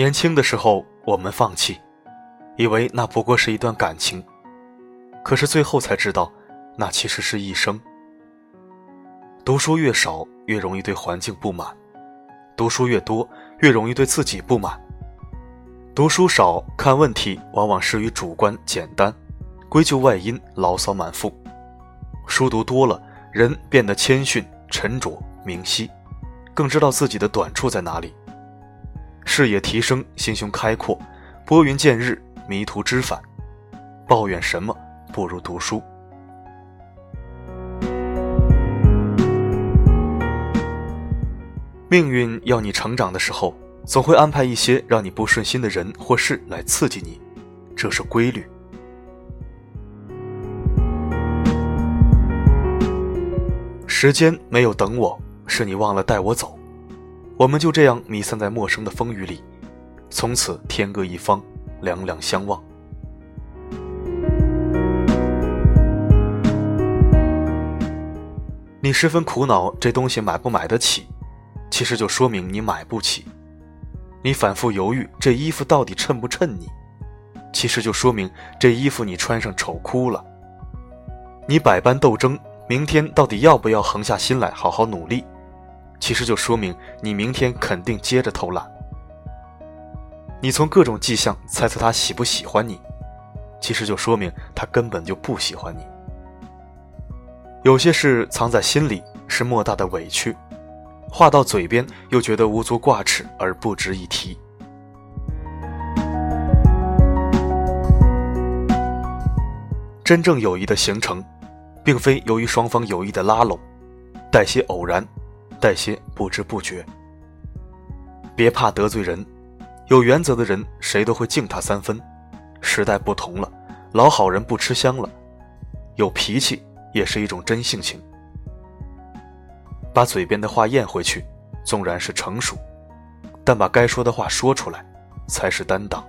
年轻的时候，我们放弃，以为那不过是一段感情，可是最后才知道，那其实是一生。读书越少，越容易对环境不满；读书越多，越容易对自己不满。读书少，看问题往往失于主观简单，归咎外因，牢骚满腹；书读多了，人变得谦逊、沉着、明晰，更知道自己的短处在哪里。视野提升，心胸开阔，拨云见日，迷途知返。抱怨什么不如读书。命运要你成长的时候，总会安排一些让你不顺心的人或事来刺激你，这是规律。时间没有等我，是你忘了带我走。我们就这样弥散在陌生的风雨里，从此天各一方，两两相望。你十分苦恼这东西买不买得起，其实就说明你买不起；你反复犹豫这衣服到底衬不衬你，其实就说明这衣服你穿上丑哭了；你百般斗争，明天到底要不要横下心来好好努力？其实就说明你明天肯定接着偷懒。你从各种迹象猜测他喜不喜欢你，其实就说明他根本就不喜欢你。有些事藏在心里是莫大的委屈，话到嘴边又觉得无足挂齿而不值一提。真正友谊的形成，并非由于双方有意的拉拢，带些偶然。带些不知不觉。别怕得罪人，有原则的人谁都会敬他三分。时代不同了，老好人不吃香了。有脾气也是一种真性情。把嘴边的话咽回去，纵然是成熟，但把该说的话说出来，才是担当。